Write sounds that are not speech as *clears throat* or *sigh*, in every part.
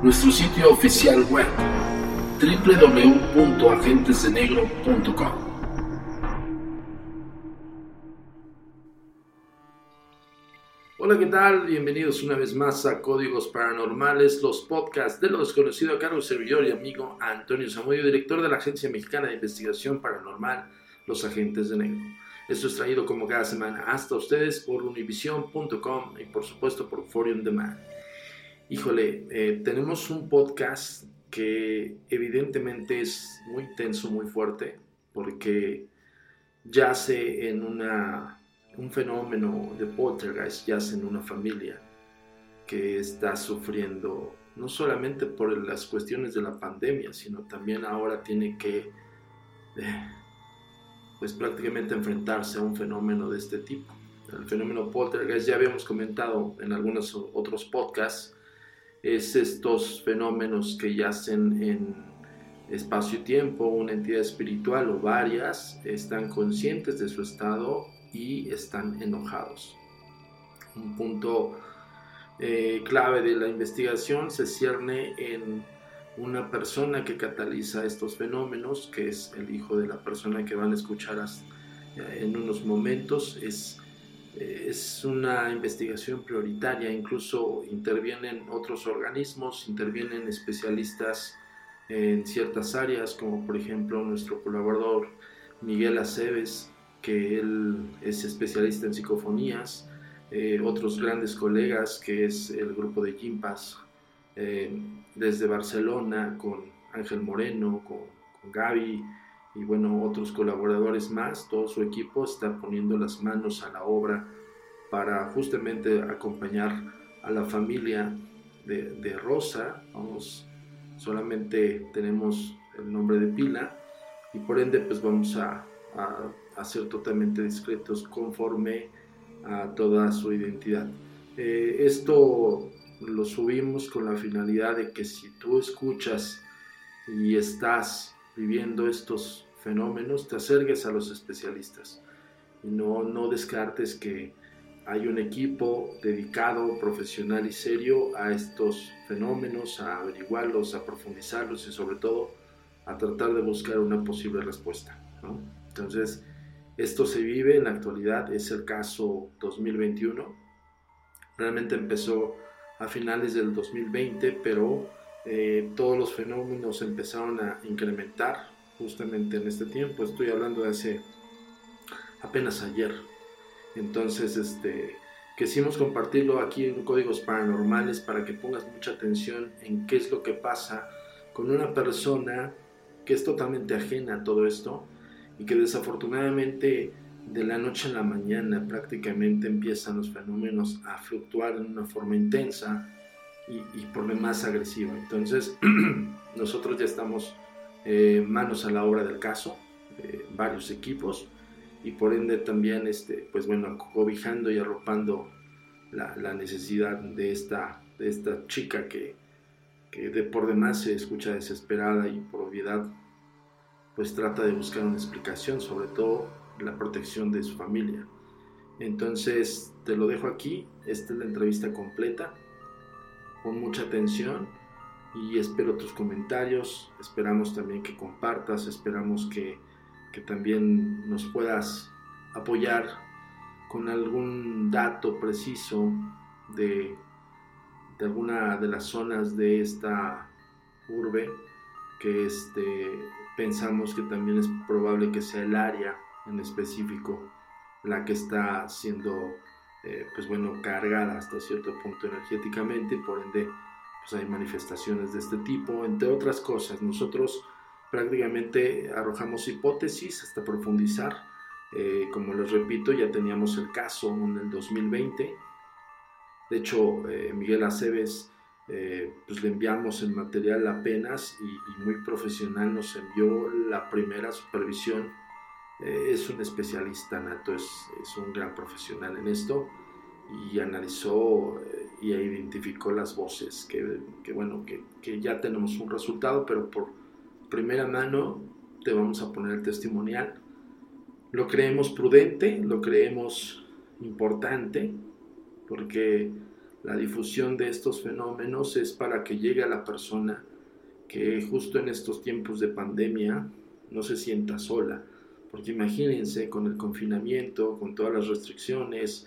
Nuestro sitio oficial web, www.agentesdenegro.com. Hola, ¿qué tal? Bienvenidos una vez más a Códigos Paranormales, los podcasts de lo desconocido a cargo del servidor y amigo Antonio Zamudio, director de la Agencia Mexicana de Investigación Paranormal, Los Agentes de Negro. Esto es traído como cada semana hasta ustedes por univision.com y por supuesto por Forum Demand. Híjole, eh, tenemos un podcast que evidentemente es muy intenso, muy fuerte, porque yace en una un fenómeno de poltergeist yace en una familia que está sufriendo no solamente por las cuestiones de la pandemia, sino también ahora tiene que eh, pues prácticamente enfrentarse a un fenómeno de este tipo. El fenómeno poltergeist ya habíamos comentado en algunos otros podcasts, es estos fenómenos que yacen en espacio y tiempo, una entidad espiritual o varias están conscientes de su estado y están enojados. Un punto eh, clave de la investigación se cierne en una persona que cataliza estos fenómenos, que es el hijo de la persona que van a escuchar en unos momentos. Es eh, es una investigación prioritaria, incluso intervienen otros organismos, intervienen especialistas en ciertas áreas, como por ejemplo nuestro colaborador Miguel Aceves, que él es especialista en psicofonías, eh, otros grandes colegas, que es el grupo de Gimpas, eh, desde Barcelona, con Ángel Moreno, con, con Gaby, y bueno, otros colaboradores más, todo su equipo está poniendo las manos a la obra para justamente acompañar a la familia de, Rosa. Vamos, solamente tenemos el nombre de pila y por ende pues vamos a, a, ser totalmente discretos conforme a toda su identidad. Eh, esto lo subimos con la finalidad de que si tú escuchas y estás viviendo estos fenómenos, te acerques a los especialistas no, no descartes que hay un equipo dedicado, profesional y serio a estos fenómenos, a averiguarlos, a profundizarlos y sobre todo a tratar de buscar una posible respuesta. Entonces, esto se vive en la actualidad, es el caso 2021. Realmente empezó a finales del 2020, pero eh, todos los fenómenos empezaron a incrementar justamente en este tiempo. Estoy hablando de hace apenas ayer. Entonces, este, quisimos compartirlo aquí en Códigos Paranormales para que pongas mucha atención en qué es lo que pasa con una persona que es totalmente ajena a todo esto y que desafortunadamente de la noche a la mañana prácticamente empiezan los fenómenos a fluctuar en una forma intensa y, y por demás agresiva. Entonces, *clears throat* nosotros ya estamos eh, manos a la obra del caso, eh, varios equipos, y por ende también, este, pues bueno, cobijando y arropando la, necesidad de esta, de esta chica que, que de por demás se escucha desesperada y por obviedad, pues trata de buscar una explicación, sobre todo la protección de su familia. Entonces, te lo dejo aquí, esta es la entrevista completa, con mucha atención y espero tus comentarios, esperamos también que compartas, esperamos que, también nos puedas apoyar con algún dato preciso de, de, alguna de las zonas de esta urbe que este, pensamos que también es probable que sea el área en específico la que está siendo eh, pues bueno cargada hasta cierto punto energéticamente por ende pues, hay manifestaciones de este tipo, entre otras cosas. Nosotros prácticamente arrojamos hipótesis hasta profundizar. Eh, como les repito, ya teníamos el caso en el 2020. De hecho, eh, Miguel Aceves, eh, pues le enviamos el material apenas y, muy profesional nos envió la primera supervisión. es un especialista nato, es, es, un gran profesional en esto y analizó y identificó las voces, que, bueno, que, que, ya tenemos un resultado, pero por primera mano te vamos a poner el testimonial. Lo creemos prudente, lo creemos importante, porque la difusión de estos fenómenos es para que llegue a la persona que justo en estos tiempos de pandemia no se sienta sola, porque imagínense con el confinamiento, con todas las restricciones,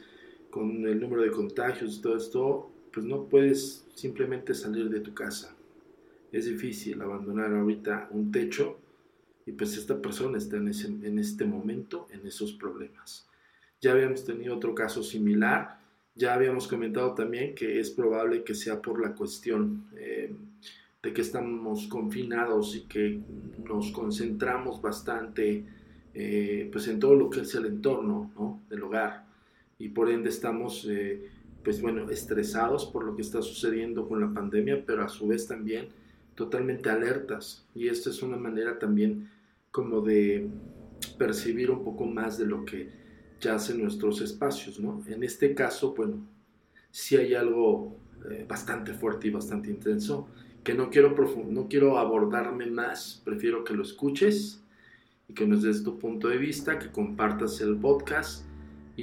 con el número de contagios y todo esto, pues no puedes simplemente salir de tu casa. Es difícil abandonar ahorita un techo y pues esta persona está en, ese, en este momento en esos problemas. Ya habíamos tenido otro caso similar, ya habíamos comentado también que es probable que sea por la cuestión eh, de que estamos confinados y que nos concentramos bastante eh, pues en todo lo que es el entorno ¿no? del hogar y por ende estamos, eh, pues bueno, estresados por lo que está sucediendo con la pandemia, pero a su vez también totalmente alertas. Y esta es una manera también como de percibir un poco más de lo que ya hacen nuestros espacios, ¿no? En este caso, bueno, sí hay algo eh, bastante fuerte y bastante intenso que no quiero, no quiero abordarme más, prefiero que lo escuches y que nos des tu punto de vista, que compartas el podcast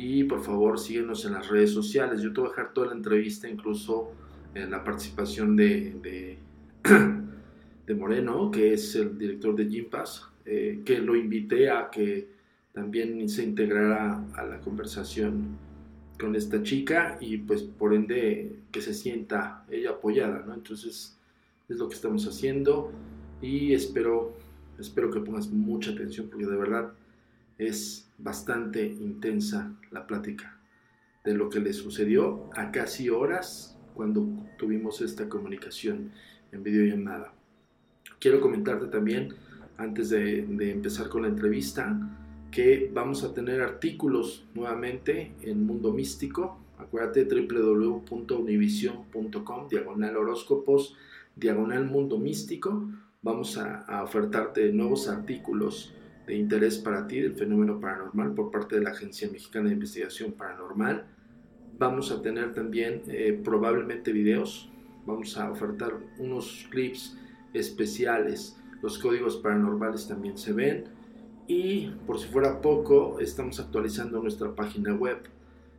y por favor síguenos en las redes sociales. Yo te voy a dejar toda la entrevista, incluso en la participación de, *clears throat* de, Moreno, que es el director de Gimpass, eh, que lo invité a que también se integrara a la conversación con esta chica y pues por ende que se sienta ella apoyada, ¿no? Entonces es lo que estamos haciendo y espero, espero que pongas mucha atención porque de verdad es bastante intensa la plática de lo que le sucedió a casi horas cuando tuvimos esta comunicación en videollamada. Quiero comentarte también, antes de, empezar con la entrevista, que vamos a tener artículos nuevamente en Mundo Místico. Acuérdate www.univision.com, diagonal horóscopos, diagonal Mundo Místico. Vamos a, ofertarte nuevos artículos de interés para ti del fenómeno paranormal por parte de la Agencia Mexicana de Investigación Paranormal. Vamos a tener también eh, probablemente videos. Vamos a ofertar unos clips especiales. Los códigos paranormales también se ven y por si fuera poco, estamos actualizando nuestra página web.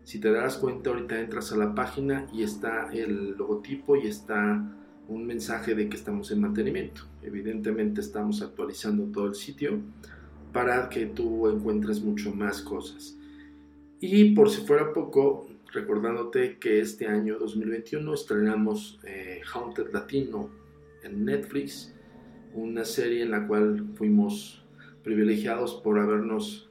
Si te das cuenta, ahorita entras a la página y está el logotipo y está un mensaje de que estamos en mantenimiento. Evidentemente estamos actualizando todo el sitio para que tú encuentres mucho más cosas. Y por si fuera poco, recordándote que este año 2021 estrenamos eh, Haunted Latino en Netflix, una serie en la cual fuimos privilegiados por habernos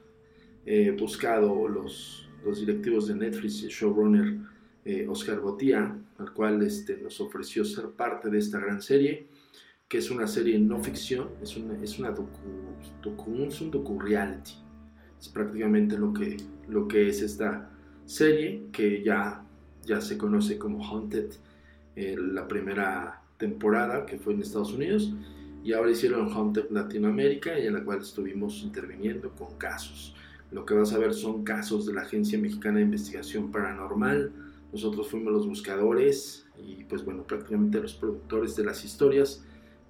eh, buscado los, los, directivos de Netflix y showrunner eh, Oscar Botía, al cual este, nos ofreció ser parte de esta gran serie, que es una serie no ficción, es una, es una docu, es un docu-reality. Es prácticamente lo que, lo que es esta serie, que ya, ya se conoce como Haunted, eh, la primera temporada que fue en Estados Unidos y ahora hicieron Haunted Latinoamérica y en la cual estuvimos interviniendo con casos. Lo que vas a ver son casos de la Agencia Mexicana de Investigación Paranormal. Nosotros fuimos los buscadores y pues bueno, prácticamente los productores de las historias,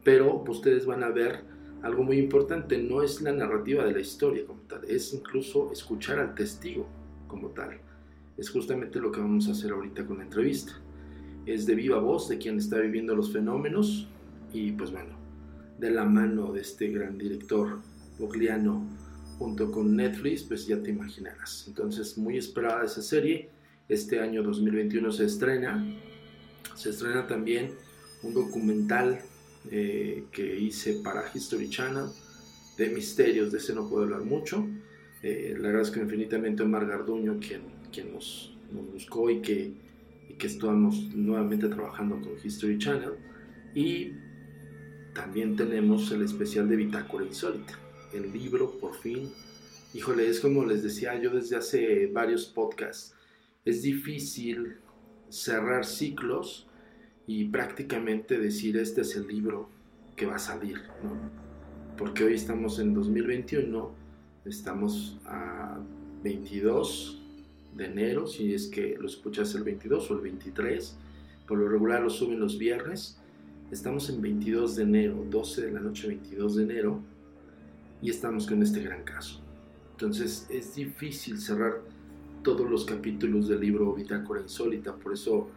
pero ustedes van a ver algo muy importante, no es la narrativa de la historia como tal, es incluso escuchar al testigo como tal. Es justamente lo que vamos a hacer ahorita con la entrevista. Es de viva voz de quien está viviendo los fenómenos y pues bueno, de la mano de este gran director Bogliano junto con Netflix, pues ya te imaginarás. Entonces, muy esperada esa serie. Este año 2021 se estrena. Se estrena también un documental eh, que hice para History Channel de misterios, de ese no puedo hablar mucho. Eh, le agradezco infinitamente a Omar Garduño, quien, quien nos, nos buscó y que, y que estamos nuevamente trabajando con History Channel. Y también tenemos el especial de Bitácora Insólita, el libro por fin. Híjole, es como les decía yo desde hace varios podcasts, es difícil cerrar ciclos y prácticamente decir este es el libro que va a salir. Porque hoy estamos en 2021, estamos a 22 de enero, si es que lo escuchas el 22 o el 23, por lo regular lo suben los viernes Estamos en 22 de enero, 12 de la noche 22 de enero, y estamos con este gran caso. Entonces es difícil cerrar todos los capítulos del libro Bitácora Insólita, por eso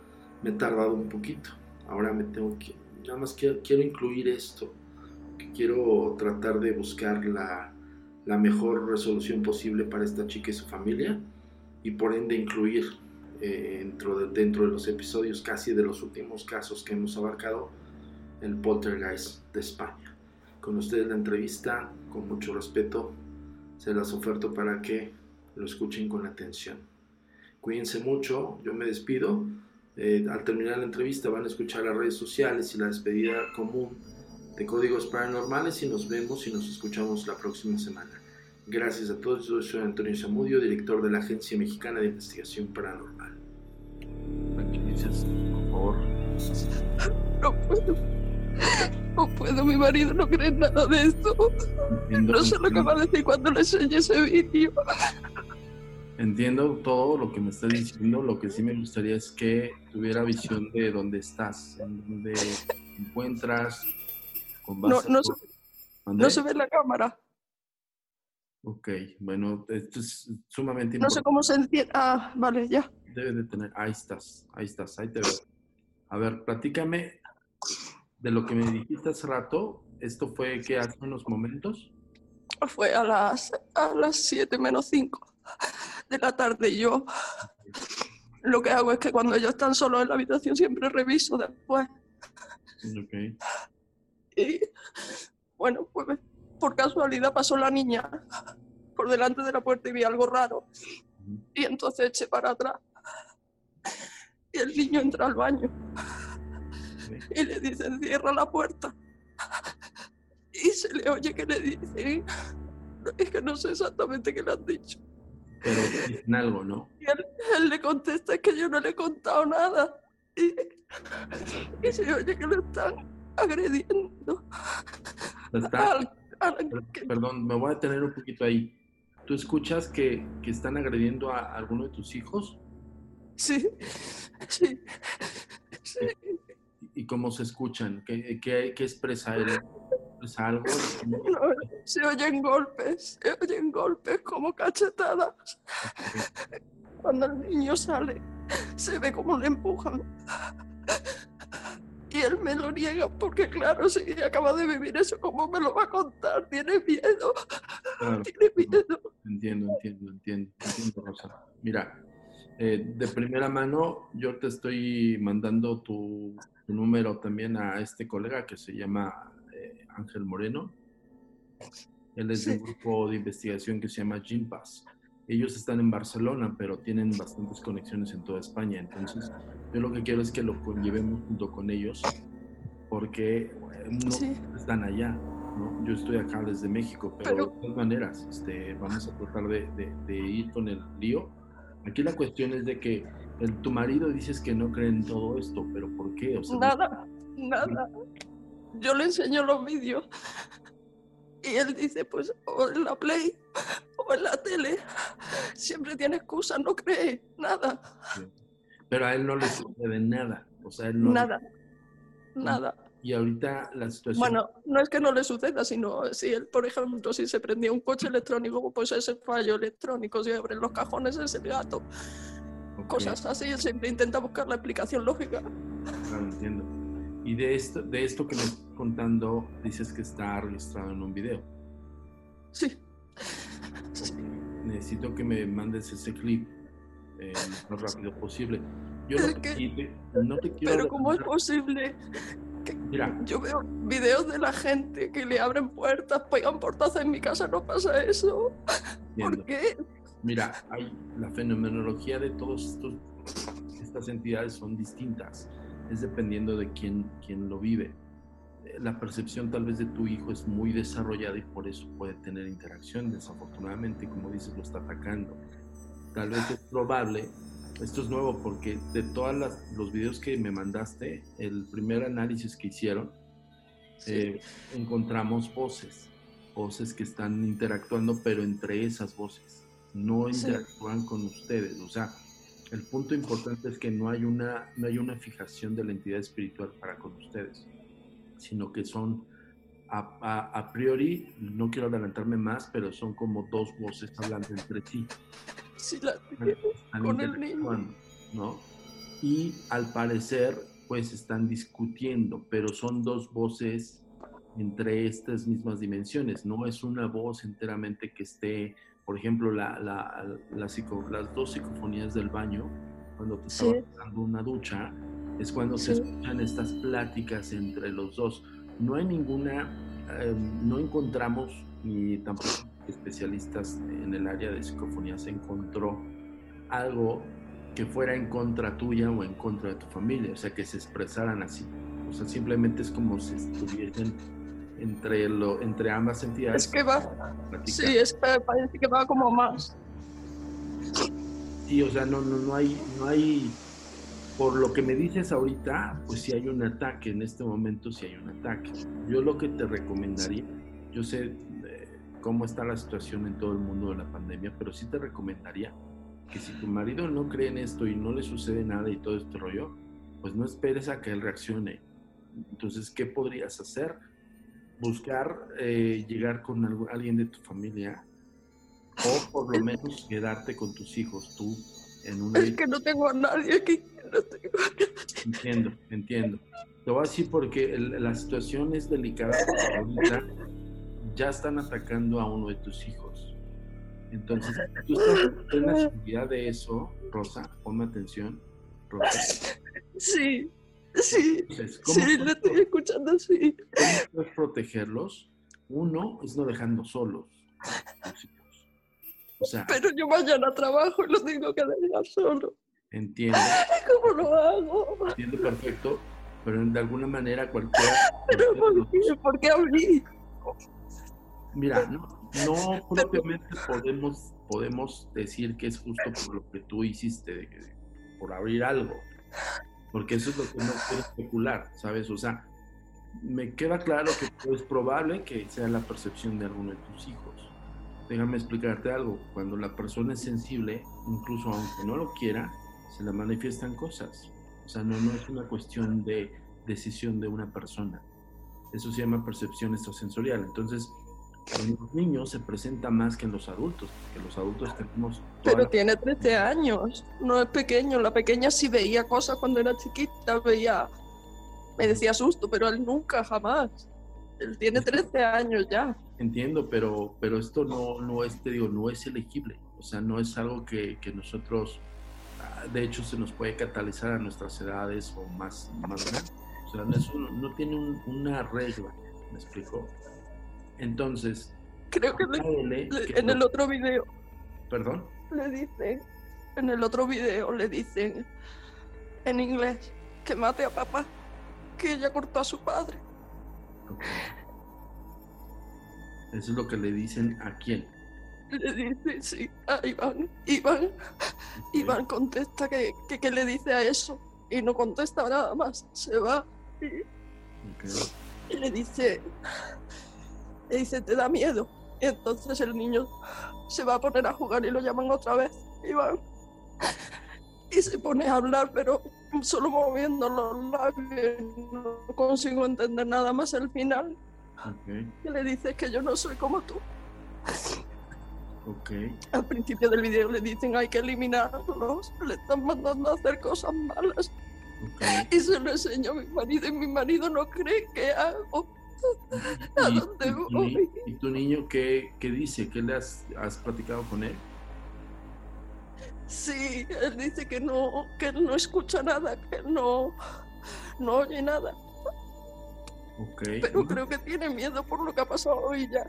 me he tardado un poquito. Ahora me tengo que, nada más quiero, quiero incluir esto, que quiero tratar de buscar la, la mejor resolución posible para esta chica y su familia, y por ende incluir eh, dentro, de, dentro de los episodios casi de los últimos casos que hemos abarcado, el poltergeist de España. Con ustedes la entrevista, con mucho respeto, se las oferto para que lo escuchen con atención. Cuídense mucho, yo me despido. Eh, al terminar la entrevista van a escuchar las redes sociales y la despedida común de Códigos Paranormales y nos vemos y nos escuchamos la próxima semana. Gracias a todos, yo soy Antonio Zamudio, director de la Agencia Mexicana de Investigación Paranormal. por favor. No puedo. No puedo, mi marido no cree nada de esto. no sé lo que va a decir cuando le enseñe ese vídeo. Entiendo todo lo que me está diciendo. Lo que sí me gustaría es que tuviera visión de dónde estás, en dónde te encuentras. Con base no, no, se, no se ve la cámara. Ok, bueno, esto es sumamente importante. No sé cómo se entiende. Ah, vale, ya. Debe de tener. Ahí estás, ahí estás, ahí te veo. A ver, platícame de lo que me dijiste hace rato, ¿esto fue que hace unos momentos? Fue a las, a las 7 menos 5 de la tarde yo. lo que hago es que cuando ellos están solos en la habitación siempre reviso después. Ok. Y bueno, pues por casualidad pasó la niña por delante de la puerta y vi algo raro. Y entonces eché para atrás. Y el niño entra al baño. Y le dicen, cierra la puerta. Y se le oye que le dicen, es que no sé exactamente qué le han dicho. Pero dicen algo, ¿no? Y él, él le contesta, es que yo no le he contado nada. Y, y se oye que lo están agrediendo. Está- Al- al- Per- Perdón, me voy a detener un poquito ahí. ¿Tú escuchas que, que están agrediendo a alguno de tus hijos? Sí, sí, sí. ¿Y cómo se escuchan? ¿Qué, qué, qué expresa él? ¿Expresa algo? *laughs* No, se oyen golpes, se oyen golpes como cachetadas. Cuando el niño sale, se ve como le empujan. Y él me lo niega porque, claro, si acaba de vivir eso, ¿cómo me lo va a contar? Tiene miedo, Claro. *laughs* tiene miedo. Entiendo, entiendo, entiendo, entiendo, Rosa. Mira, eh, de primera mano, yo te estoy mandando tu, tu número también a este colega que se llama Ángel Moreno. Él es de un grupo de investigación que se llama GIMPAS. Ellos están en Barcelona, pero tienen bastantes conexiones en toda España. Entonces, yo lo que quiero es que lo llevemos junto con ellos, porque eh, no Sí. están allá. ¿no? Yo estoy acá desde México, pero, Pero- de todas maneras, este, vamos a tratar de, de- de ir con el lío. Aquí la cuestión es de que el- tu marido dices que no cree en todo esto, pero ¿por qué? O sea, Nada, nada. Yo le enseño los vídeos y él dice, pues, o en la Play o en la tele. Siempre tiene excusas, no cree, nada, Pero a él no le sucede nada. O sea, él no. nada, nada. Y ahorita la situación. Bueno, no es que no le suceda, sino si él, por ejemplo, si se prendía un coche electrónico, pues ese fallo electrónico, si abren los cajones es el gato. Cosas así, él siempre intenta buscar la explicación lógica. Claro, entiendo. Y de esto, de esto que me estás contando, dices que está registrado en un video. Sí. Sí. Necesito que me mandes ese clip eh, lo más rápido posible. Yo no que- te, no te quiero Pero ¿cómo es posible? Mira, Yo veo videos de la gente que le abren puertas, pegan portazos en mi casa, no pasa eso. entiendo. ¿Por qué? Mira, hay la fenomenología de todas estas entidades son distintas. Es dependiendo de quién, quién lo vive. Eh, La percepción tal vez de tu hijo es muy desarrollada y por eso puede tener interacción. Desafortunadamente, como dices, lo está atacando. Tal vez es probable, esto es nuevo porque de todos los videos que me mandaste, el primer análisis que hicieron, eh, encontramos voces, voces que están interactuando, pero entre esas voces, no Sí. interactúan con ustedes. O sea, el punto importante es que no hay una, no hay una fijación de la entidad espiritual para con ustedes, sino que son a, a- a priori, no quiero adelantarme más, pero son como dos voces hablando entre sí Sí, la están con el niño. ¿no? Y al parecer, pues están discutiendo, pero son dos voces entre estas mismas dimensiones. No es una voz enteramente que esté, por ejemplo, la, la, la psico- las dos psicofonías del baño, cuando te Sí. estaba dando una ducha, es cuando se escuchan estas pláticas entre los dos. No hay ninguna, eh, no encontramos, ni tampoco especialistas en el área de psicofonía se encontró algo que fuera en contra tuya o en contra de tu familia, o sea, que se expresaran así. O sea, simplemente es como si estuviesen entre, lo, entre ambas entidades. Es que va, sí, es que parece que va como más. Sí, o sea, no, no, no hay, no hay, por lo que me dices ahorita, pues sí hay un ataque, en este momento sí hay un ataque. Yo lo que te recomendaría, yo sé eh, cómo está la situación en todo el mundo de la pandemia, pero sí te recomendaría que si tu marido no cree en esto y no le sucede nada y todo este rollo, pues no esperes a que él reaccione. Entonces, ¿qué podrías hacer? Buscar eh, llegar con algo- alguien de tu familia o por lo menos quedarte con tus hijos tú en una... Es que no tengo a nadie aquí. no tengo a nadie. Entiendo, entiendo. Te voy a decir porque el- la situación es delicada. porque Ahorita ya están atacando a uno de tus hijos. Entonces, tú estás en la seguridad de eso, Rosa, ponme atención, Rosa. Sí, sí, sí, le estoy escuchando, sí. ¿Cómo puedes protegerlos? Uno es no dejando solos. O sea, Pero yo mañana trabajo y lo tengo que dejar solo. entiendo, *laughs* ¿Cómo lo hago? entiendo perfecto, pero de alguna manera cualquiera... *laughs* ¿Pero por qué? ¿Por qué abrí? Mira, no, no propiamente podemos, podemos decir que es justo por lo que tú hiciste, por abrir algo, porque eso es lo que no quiero especular, ¿sabes? O sea, me queda claro que es probable que sea la percepción de alguno de tus hijos. Déjame explicarte algo, cuando la persona es sensible, incluso aunque no lo quiera, se le manifiestan cosas. O sea, no, no es una cuestión de decisión de una persona. Eso se llama percepción extrasensorial. Entonces, en los niños se presenta más que en los adultos, porque los adultos tenemos... Pero la- tiene 13 años, no es pequeño. La pequeña sí veía cosas cuando era chiquita, veía, me decía susto, pero él nunca, jamás. Él tiene 13 años ya. Entiendo, pero, pero esto no, no es, te digo, no es elegible. O sea, no es algo que, que nosotros, ah, de hecho, se nos puede catalizar a nuestras edades o más, más grandes. O sea, no, es un- no tiene un- una regla, ¿me explico? Entonces, Creo que le- en no- el otro video Perdón, le dicen, en el otro video le dicen en inglés que mate a papá, que ella cortó a su padre. eso es lo que le dicen a quién. Le dice, sí, a Iván. Iván, Iván contesta que, que, que le dice a eso y no contesta nada más. Se va y, y le dice, le dice, te da miedo. Y entonces el niño se va a poner a jugar y lo llaman otra vez, Iván. Y se pone a hablar, pero solo moviendo los labios. No consigo entender nada más el final. Ok, Que le dice que yo no soy como tú. Al principio del video le dicen hay que eliminarlos, le están mandando a hacer cosas malas. Y se lo enseño a mi marido y mi marido no cree que hago. *laughs* ¿A ¿Y, dónde y tu, voy? ni- y tu niño qué, qué dice? ¿Qué le has, has platicado con él? Sí, él dice que no, que él no escucha nada, que él no, no oye nada. Ok, Pero creo que tiene miedo por lo que ha pasado hoy ya.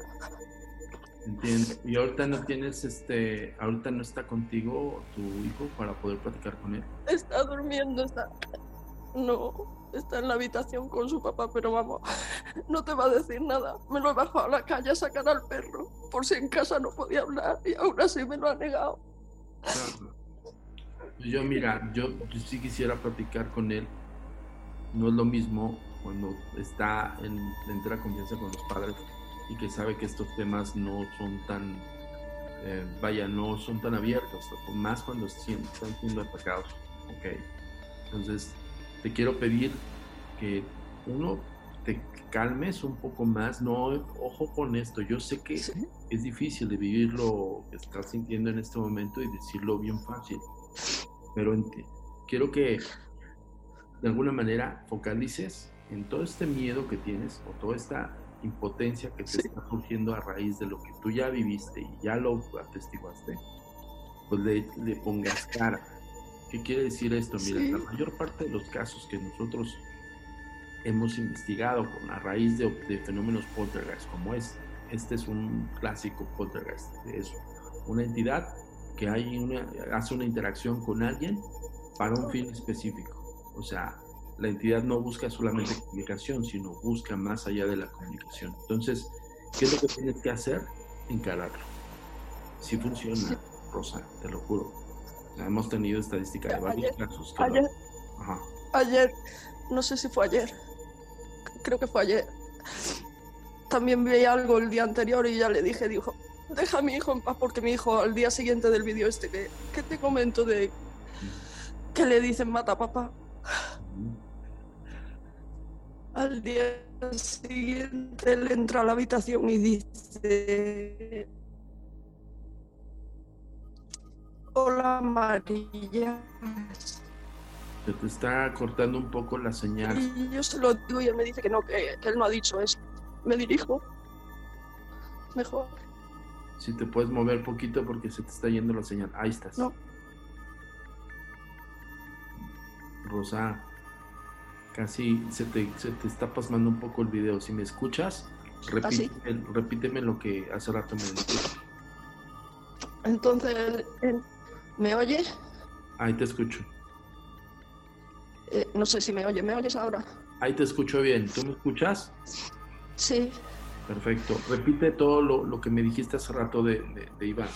entiendo. ¿Y ahorita no tienes, este, ahorita no está contigo tu hijo para poder platicar con él? Está durmiendo, está. No, está en la habitación con su papá, pero vamos, no te va a decir nada. Me lo he bajado a la calle a sacar al perro, por si en casa no podía hablar y aún así me lo ha negado. Claro. Yo, mira, yo, yo sí quisiera platicar con él. No es lo mismo cuando está en entera confianza con los padres y que sabe que estos temas no son tan, eh, vaya, no son tan abiertos, más cuando están siendo atacados. Ok. Entonces, te quiero pedir que uno te calmes un poco más. No, ojo con esto. Yo sé que es difícil de vivir lo que estás sintiendo en este momento y decirlo bien fácil. Pero quiero que de alguna manera focalices en todo este miedo que tienes o toda esta impotencia que te está surgiendo a raíz de lo que tú ya viviste y ya lo atestiguaste, pues le, le pongas cara. ¿Qué quiere decir esto? Mira, Sí. la mayor parte de los casos que nosotros hemos investigado con, a raíz de, de fenómenos poltergeist, como es, este es un clásico poltergeist, es una entidad que hay una, hace una interacción con alguien para un fin específico. O sea, la entidad no busca solamente comunicación, sino busca más allá de la comunicación. Entonces, ¿qué es lo que tienes que hacer? Encararlo. Si funciona, Rosa, te lo juro. Hemos tenido estadística de varios Ayer- casos. que lo- ayer- Ajá. Ayer, no sé si fue ayer, creo que fue ayer. También vi algo el día anterior y ya le dije, dijo, deja a mi hijo en paz porque mi hijo al día siguiente del vídeo este que, que te comento de que le dicen mata a papá. Al día siguiente él entra a la habitación y dice, hola María. Se te está cortando un poco la señal. Y yo se lo digo y él me dice que no, que, que él no ha dicho eso. Me dirijo. Mejor. Si te puedes mover poquito porque se te está yendo la señal. Ahí estás. No. Rosa, casi se te, se te está pasando un poco el video. Si me escuchas, repíteme, repíteme lo que hace rato me dijiste. Entonces, eh, ¿me oyes? Ahí te escucho. Eh, no sé si me oyes. ¿Me oyes ahora? Ahí te escucho bien. ¿Tú me escuchas? Sí. Perfecto. Repite todo lo, lo que me dijiste hace rato de, de, de Iván.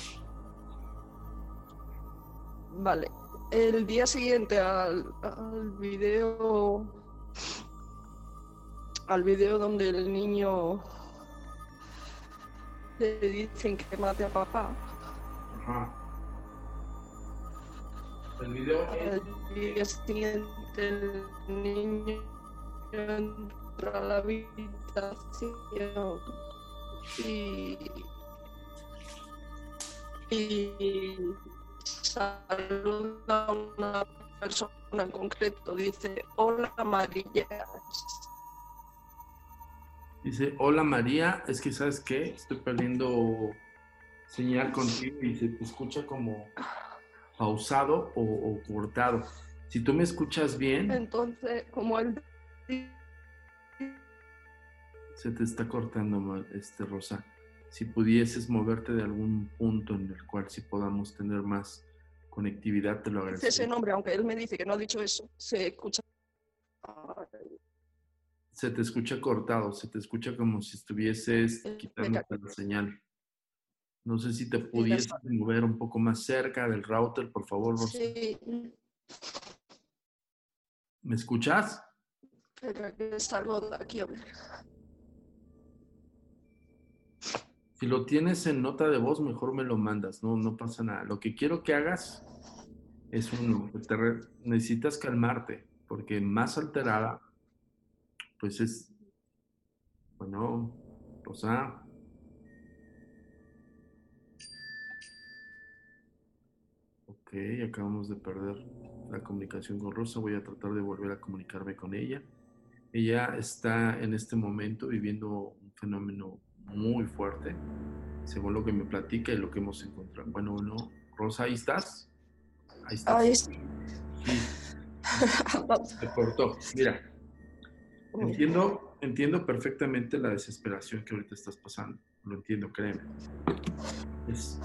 Vale. El día siguiente al, al video al video donde el niño le dicen que mate a papá. Ajá. El video. El día siguiente el niño entra a la habitación y, y saluda a una persona en concreto. Dice, hola María. Dice, hola María, es que sabes qué, estoy perdiendo señal contigo y se te escucha como pausado o, o cortado. Si tú me escuchas bien... Entonces, como él... Se te está cortando, este Rosa. Si pudieses moverte de algún punto en el cual sí podamos tener más conectividad, te lo agradecería. Ese nombre, aunque él me dice que no ha dicho eso, se escucha... Se te escucha cortado, se te escucha como si estuvieses quitando la señal. No sé si te pudieses mover un poco más cerca del router, por favor, Rosa. Sí, ¿Me escuchas? pero que salgo de aquí ver. Si lo tienes en nota de voz, mejor me lo mandas, no, no pasa nada. Lo que quiero que hagas es uno, te necesitas calmarte, porque más alterada, pues es, bueno, Rosa. Ok, acabamos de perder la comunicación con Rosa, voy a tratar de volver a comunicarme con ella. Ella está en este momento viviendo un fenómeno muy fuerte, según lo que me platica y lo que hemos encontrado. Bueno, no, Rosa, ahí estás. Ahí estás. Ahí sí. Sí, *laughs* se cortó. Mira, entiendo, entiendo perfectamente la desesperación que ahorita estás pasando. Lo entiendo, créeme. Es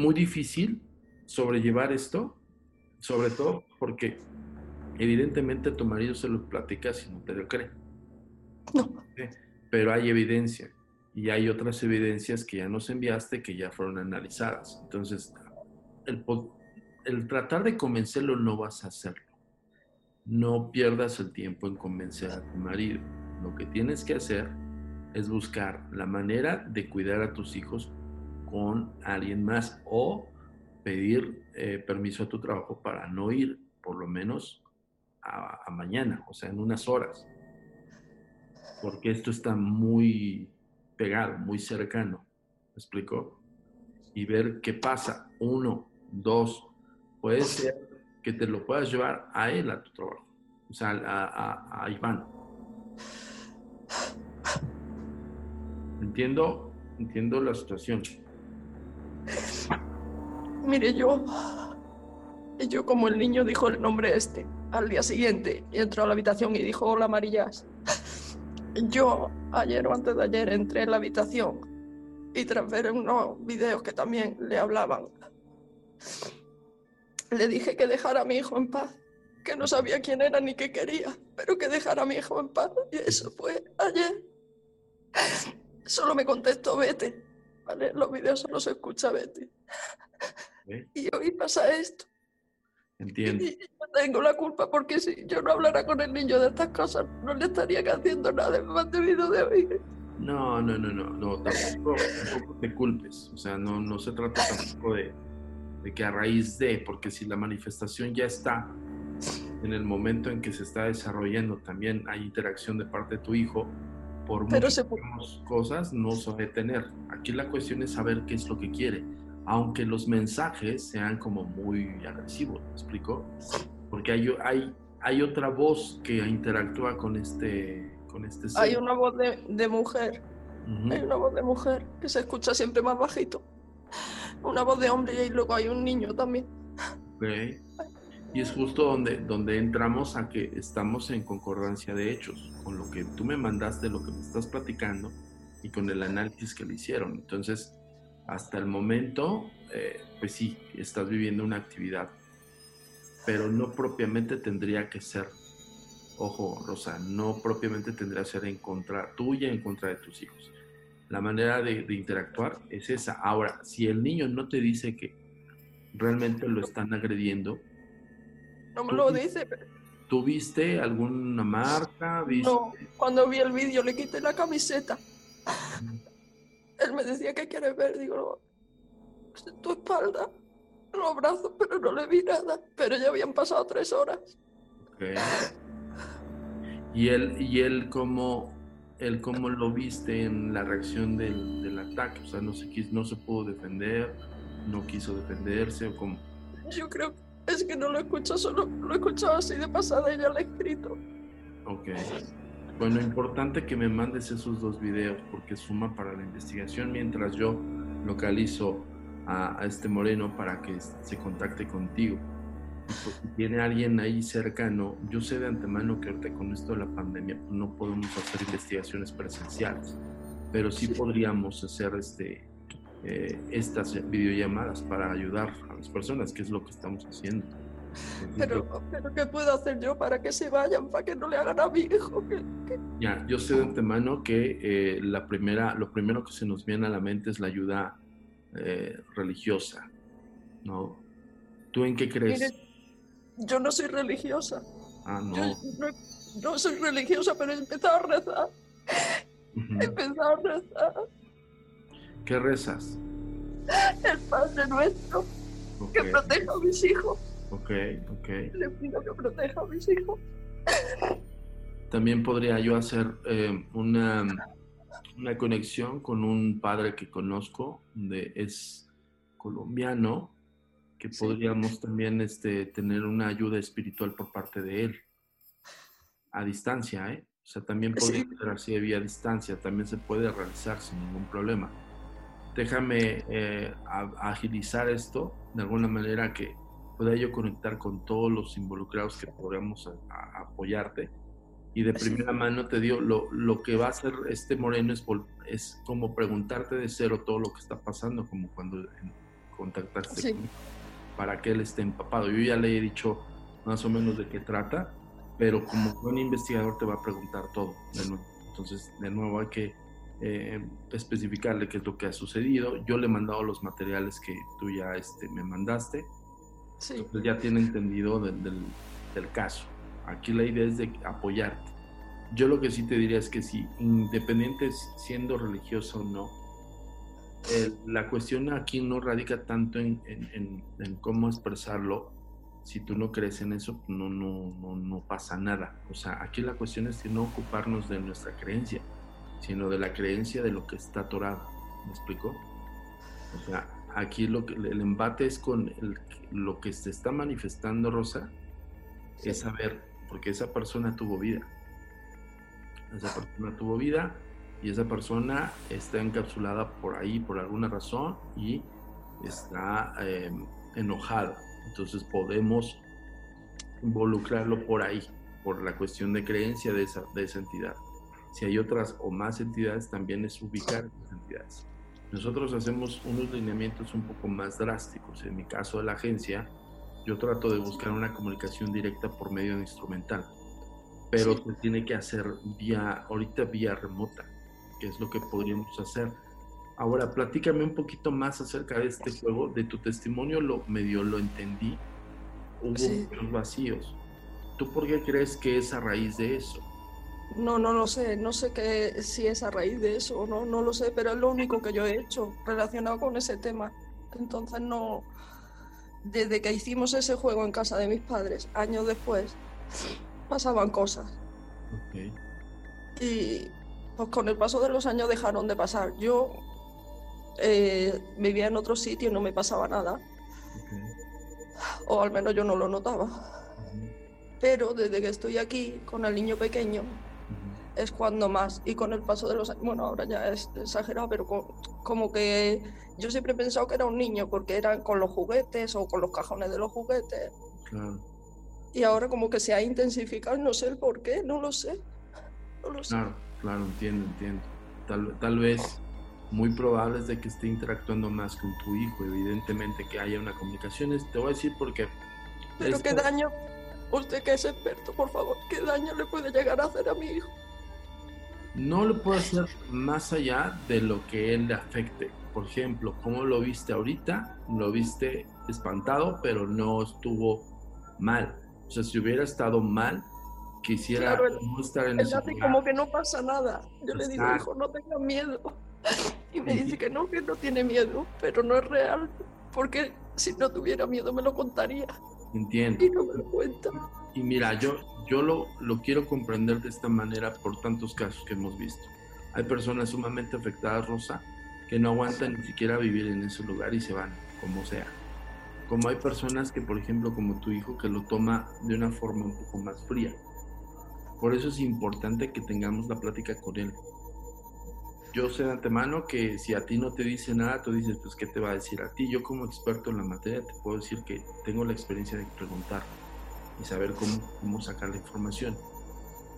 muy difícil sobrellevar esto, sobre todo porque evidentemente tu marido se lo platicas y no te lo cree. No. Pero hay evidencia y hay otras evidencias que ya nos enviaste que ya fueron analizadas. Entonces, el, el tratar de convencerlo no vas a hacerlo. No pierdas el tiempo en convencer a tu marido. Lo que tienes que hacer es buscar la manera de cuidar a tus hijos con alguien más o pedir eh, permiso a tu trabajo para no ir por lo menos a, mañana, o sea, en unas horas. Porque esto está muy pegado, muy cercano. ¿Me explico? Y ver qué pasa. Uno, dos, puede ser que te lo puedas llevar a él a tu trabajo. O sea, a- a Iván. Entiendo, entiendo la situación. Mire, yo. Yo, como el niño dijo el nombre este al día siguiente entró a la habitación y dijo hola amarillas. Yo, ayer o antes de ayer, entré en la habitación y tras ver unos videos que también le hablaban, le dije que dejara a mi hijo en paz, que no sabía quién era ni qué quería, pero que dejara a mi hijo en paz. Y eso fue ayer. Solo me contestó vete. ¿Vale? En los videos solo se escucha vete. ¿eh? Y hoy pasa esto. Entiendo. Y yo tengo la culpa porque si yo no hablara con el niño de estas cosas, no le estaría haciendo nada más debido de hoy. No, no, no, no, no, tampoco, tampoco te culpes. O sea, no, no se trata tampoco de, de que a raíz de, porque si la manifestación ya está en el momento en que se está desarrollando, también hay interacción de parte de tu hijo, por Pero muchas se cosas no se va a detener. Aquí la cuestión es saber qué es lo que quiere, aunque los mensajes sean como muy agresivos, ¿me explico? Porque hay, hay, hay otra voz que interactúa con este, con este ser. Hay una voz de, de mujer Hay una voz de mujer que se escucha siempre más bajito. Una voz de hombre y luego hay un niño también. Ok. Y es justo donde, donde entramos a que estamos en concordancia de hechos, con lo que tú me mandaste, lo que me estás platicando y con el análisis que le hicieron. Entonces, hasta el momento, eh, pues sí, estás viviendo una actividad, pero no propiamente tendría que ser, ojo, Rosa, no propiamente tendría que ser en contra tuya, en contra de tus hijos. La manera de, de interactuar es esa. Ahora, si el niño no te dice que realmente lo están agrediendo, No me lo dice. ¿Tuviste alguna marca? ¿Viste? No, cuando vi el vídeo le quité la camiseta. Él me decía, ¿qué quieres ver? Digo, no, tu espalda, los brazos, pero no le vi nada. Pero ya habían pasado tres horas. Ok. ¿Y él, y él cómo, él cómo lo viste en la reacción del, del ataque? O sea, no se, quis- no se pudo defender, no quiso defenderse o cómo. Yo creo que es que no lo escucho, solo lo he escuchado así de pasada y ya lo he escrito. Ok. Bueno, importante que me mandes esos dos videos porque suma para la investigación mientras yo localizo a, a este moreno para que se contacte contigo. Pues, si tiene alguien ahí cercano, yo sé de antemano que ahorita con esto de la pandemia pues, no podemos hacer investigaciones presenciales, pero sí podríamos hacer este, eh, estas videollamadas para ayudar a las personas, que es lo que estamos haciendo. Pero, pero ¿qué puedo hacer yo para que se vayan, para que no le hagan a mi hijo? Que- Ya, yo sé de antemano que eh, la primera, lo primero que se nos viene a la mente es la ayuda eh, religiosa, ¿no? ¿Tú en qué crees? Mire, yo no soy religiosa. ah, no. Yo no, no soy religiosa, pero he empezado a rezar. Ujú. He empezado a rezar. ¿Qué rezas? El Padre Nuestro, que proteja a mis hijos. ok, ok. Le pido que proteja a mis hijos. También podría yo hacer eh, una, una conexión con un padre que conozco, de, es colombiano, que podríamos también este, tener una ayuda espiritual por parte de él, a distancia, ¿eh? O sea, también podría Sí. ser así de vía distancia, también se puede realizar sin ningún problema. Déjame eh, a- agilizar esto de alguna manera que pueda yo conectar con todos los involucrados que podamos a- a- apoyarte. Y de Sí. primera mano te digo, lo, lo que va a hacer este moreno es, es como preguntarte de cero todo lo que está pasando, como cuando contactaste Sí. conmigo, para que él esté empapado. Yo ya le he dicho más o menos de qué trata, pero como buen investigador te va a preguntar todo de nuevo. Entonces, de nuevo hay que eh, especificarle qué es lo que ha sucedido. Yo le he mandado los materiales que tú ya este, me mandaste. Sí. Entonces ya tiene entendido del, del- del caso. Aquí la idea es de apoyarte. Yo lo que sí te diría es que si, independiente siendo religioso o no, el- la cuestión aquí no radica tanto en, en- en- en cómo expresarlo. Si tú no crees en eso, no, no, no, no pasa nada. O sea, aquí la cuestión es que no ocuparnos de nuestra creencia, sino de la creencia de lo que está atorado. ¿Me explico? O sea, aquí lo que, el embate es con el- lo que se está manifestando, Rosa, es saber, porque esa persona tuvo vida. Esa persona tuvo vida y esa persona está encapsulada por ahí por alguna razón y está eh, enojada. Entonces podemos involucrarlo por ahí, por la cuestión de creencia de esa, de esa entidad. Si hay otras o más entidades, también es ubicar esas entidades. Nosotros hacemos unos lineamientos un poco más drásticos. En mi caso de la agencia, yo trato de buscar una comunicación directa por medio de instrumental, pero se tiene que hacer vía, ahorita vía remota, que es lo que podríamos hacer. Ahora, platícame un poquito más acerca de este juego. De tu testimonio lo medio lo entendí. Hubo Sí. muchos vacíos. ¿Tú por qué crees que es a raíz de eso? No, no lo sé, no sé qué, si es a raíz de eso o no, no lo sé, pero es lo único que yo he hecho relacionado con ese tema. Entonces no, desde que hicimos ese juego en casa de mis padres, años después, pasaban cosas. Y pues con el paso de los años dejaron de pasar. Yo eh, vivía en otro sitio y no me pasaba nada, o al menos yo no lo notaba. Pero desde que estoy aquí con el niño pequeño, es cuando más. Y con el paso de los años, bueno, ahora ya es exagerado, pero como que yo siempre he pensado que era un niño porque eran con los juguetes o con los cajones de los juguetes. Claro. Y ahora como que se ha intensificado, no sé el por qué, no lo sé. No lo sé. Claro, claro, entiendo, entiendo. Tal, tal vez muy probable es de que esté interactuando más con tu hijo, evidentemente que haya una comunicación. Te voy a decir porque... Pero qué daño, usted que es experto, por favor, qué daño le puede llegar a hacer a mi hijo. No le puedo hacer más allá de lo que él le afecte. Por ejemplo, ¿cómo lo viste ahorita? Lo viste espantado, pero no estuvo mal. O sea, si hubiera estado mal, quisiera no estar en ese lugar. como que no pasa nada. Yo le digo, hijo, no tengas miedo. *laughs* Y me dice que no, que no tiene miedo, pero no es real, porque si no tuviera miedo me lo contaría. Entiendo. Y no me lo cuenta. Y mira, yo, yo lo, lo quiero comprender de esta manera por tantos casos que hemos visto. Hay personas sumamente afectadas, Rosa, que no aguantan ni siquiera vivir en ese lugar y se van, como sea. Como hay personas que, por ejemplo, como tu hijo, que lo toma de una forma un poco más fría. Por eso es importante que tengamos la plática con él. Yo sé de antemano que si a ti no te dice nada, tú dices, pues, ¿qué te va a decir a ti? Yo como experto en la materia te puedo decir que tengo la experiencia de preguntar y saber cómo, cómo sacar la información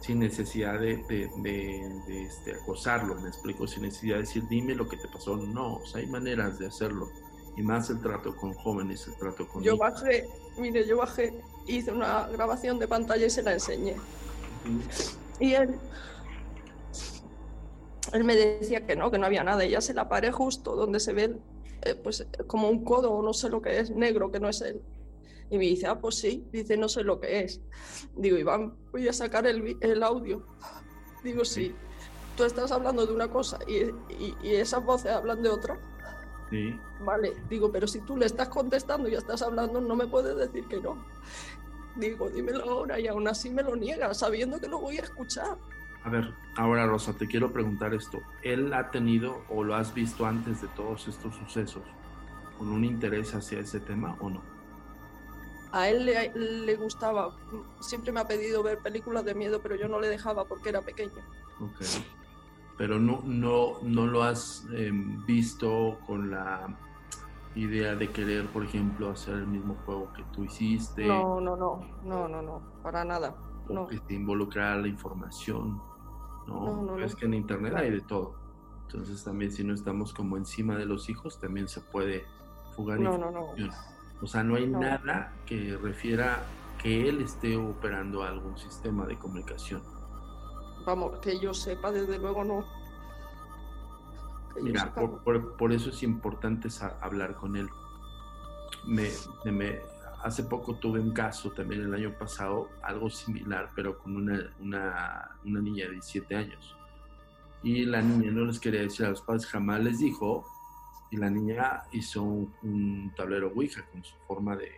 sin necesidad de, de, este, acosarlo, me explico, sin necesidad de decir, dime lo que te pasó. No, o sea, hay maneras de hacerlo. Y más el trato con jóvenes, el trato con... Yo bajé, mire, yo bajé, hice una grabación de pantalla y se la enseñé. Y él, él me decía que no, que no había nada. Y ya se la paré justo donde se ve eh, pues, como un codo o no sé lo que es, negro, que no es él. Y me dice, ah, pues sí, dice, no sé lo que es. Digo, Iván, voy a sacar el, el audio. Digo, sí, tú estás hablando de una cosa y, y, esas voces hablan de otra. Sí. Vale, digo, pero si tú le estás contestando y estás hablando, no me puedes decir que no. Digo, dímelo ahora y aún así me lo niega, sabiendo que lo voy a escuchar. A ver, ahora Rosa, te quiero preguntar esto. ¿Él ha tenido o lo has visto antes de todos estos sucesos con un interés hacia ese tema o no? A él le, gustaba, siempre me ha pedido ver películas de miedo, pero yo no le dejaba porque era pequeño. Ok. Pero no, no, no lo has em, visto con la idea de querer, por ejemplo, hacer el mismo juego que tú hiciste. No, no, no, no, no, no, para nada. No. Que te involucrar la información. No, no, es que en internet hay de todo. Entonces también si no estamos como encima de los hijos, también se puede jugar no, información. No, no, o sea, no hay nada que refiera que él esté operando algún sistema de comunicación. Vamos, que yo sepa, desde luego no. Mira, por, eso es importante hablar con él. Me, me, hace poco tuve un caso también el año pasado, algo similar, pero con una, una, una niña de 17 años. Y la niña no les quería decir a los padres, jamás les dijo y la niña hizo un, tablero Ouija con su forma de,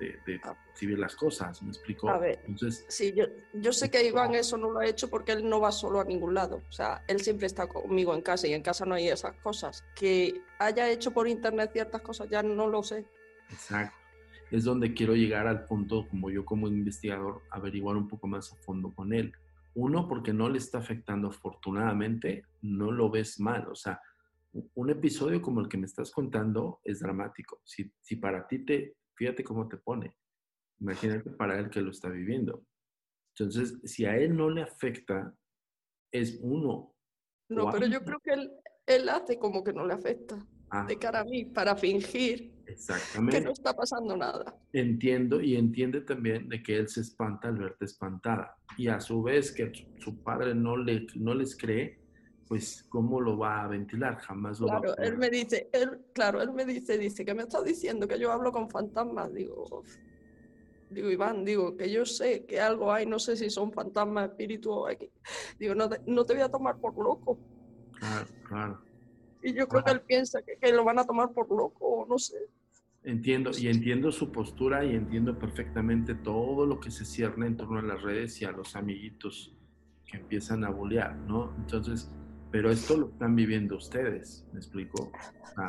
de, ah. percibir las cosas, ¿me explicó? A ver, Entonces, sí, yo, yo sé que Iván eso no lo ha hecho porque él no va solo a ningún lado, o sea, él siempre está conmigo en casa y en casa no hay esas cosas. Que haya hecho por internet ciertas cosas ya no lo sé. Exacto. Es donde quiero llegar al punto, como yo como investigador, averiguar un poco más a fondo con él. Uno, porque no le está afectando afortunadamente, no lo ves mal, o sea, un episodio como el que me estás contando es dramático. Si, si para ti te, fíjate cómo te pone. Imagínate para él que lo está viviendo. Entonces, si a él no le afecta, es uno. No, pero yo creo que él, él hace como que no le afecta. Ah. De cara a mí, para fingir Exactamente. que no está pasando nada. Entiendo y entiende también de que él se espanta al verte espantada. Y a su vez que su padre no, le, no les cree, pues cómo lo va a ventilar, jamás lo va a él me dice, él, claro, él me dice, dice, que me está diciendo que yo hablo con fantasmas, digo, digo, Iván, digo, que yo sé que algo hay, no sé si son fantasmas, espíritus o aquí. Digo, no te, no te voy a tomar por loco. Claro, claro. Y yo creo que él piensa que, que, lo van a tomar por loco, o no sé. Entiendo, y entiendo su postura y entiendo perfectamente todo lo que se cierne en torno a las redes y a los amiguitos que empiezan a bolear, ¿no? Entonces, pero esto lo están viviendo ustedes, ¿me explico?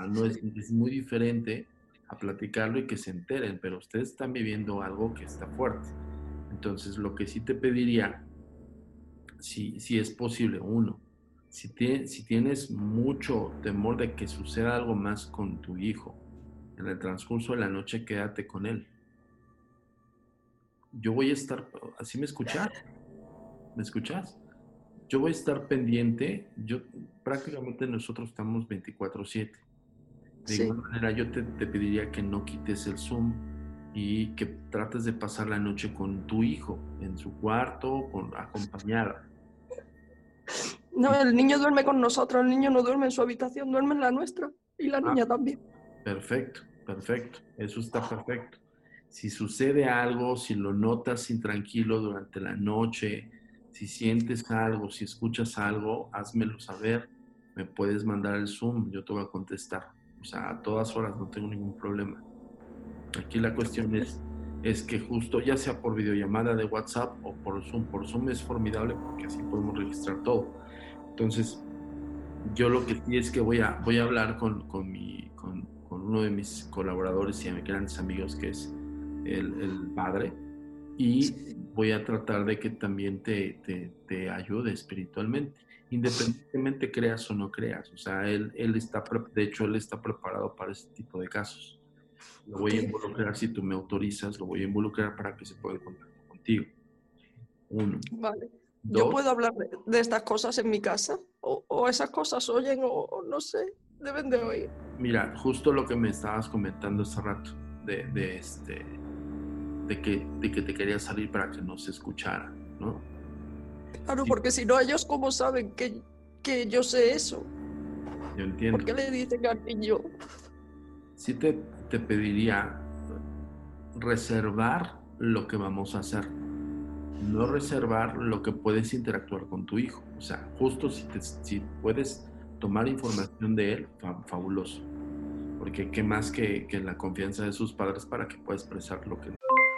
no es, es, muy diferente a platicarlo y que se enteren, pero ustedes están viviendo algo que está fuerte. Entonces, lo que sí te pediría, si, si es posible, uno, si, si tienes mucho temor de que suceda algo más con tu hijo, en el transcurso de la noche quédate con él. Yo voy a estar, así me escuchas, ¿me escuchas? Yo voy a estar pendiente, yo prácticamente nosotros estamos 24/7. De igual manera yo te, te pediría que no quites el Zoom, y que trates de pasar la noche con tu hijo en su cuarto, con, acompañada. No, el niño duerme con nosotros, el niño no duerme en su habitación, duerme en la nuestra y la niña ah, también. Perfecto, perfecto, eso está perfecto. Si sucede algo, si lo notas intranquilo durante la noche, si sientes algo, si escuchas algo, házmelo saber. Me puedes mandar el Zoom, yo te voy a contestar. O sea, a todas horas no tengo ningún problema. Aquí la cuestión es, es que justo ya sea por videollamada de WhatsApp o por Zoom, por Zoom es formidable porque así podemos registrar todo. Entonces, yo lo que sí es que voy a, voy a hablar con, con, mi, con, uno de mis colaboradores y grandes amigos que es el, el padre y voy a tratar de que también te, te, te, ayude espiritualmente, independientemente creas o no creas. O sea, él, él está, de hecho, él está preparado para este tipo de casos. Lo voy a involucrar, si tú me autorizas, lo voy a involucrar para que se pueda contactar contigo. Uno. Vale. ¿Yo puedo hablar de, estas cosas en mi casa? ¿O, esas cosas oyen o, no sé? Deben de oír. Mira, justo lo que me estabas comentando hace rato, de, de este, de que, de que te quería salir para que no se escuchara, ¿no? Claro, porque si no, ellos cómo saben que, que yo sé eso. Yo entiendo. ¿Por qué le dicen al niño? Sí te, te pediría reservar lo que vamos a hacer. No reservar lo que puedes interactuar con tu hijo. O sea, justo si, si puedes tomar información de él, fabuloso. Porque qué más que, que la confianza de sus padres para que pueda expresar lo que...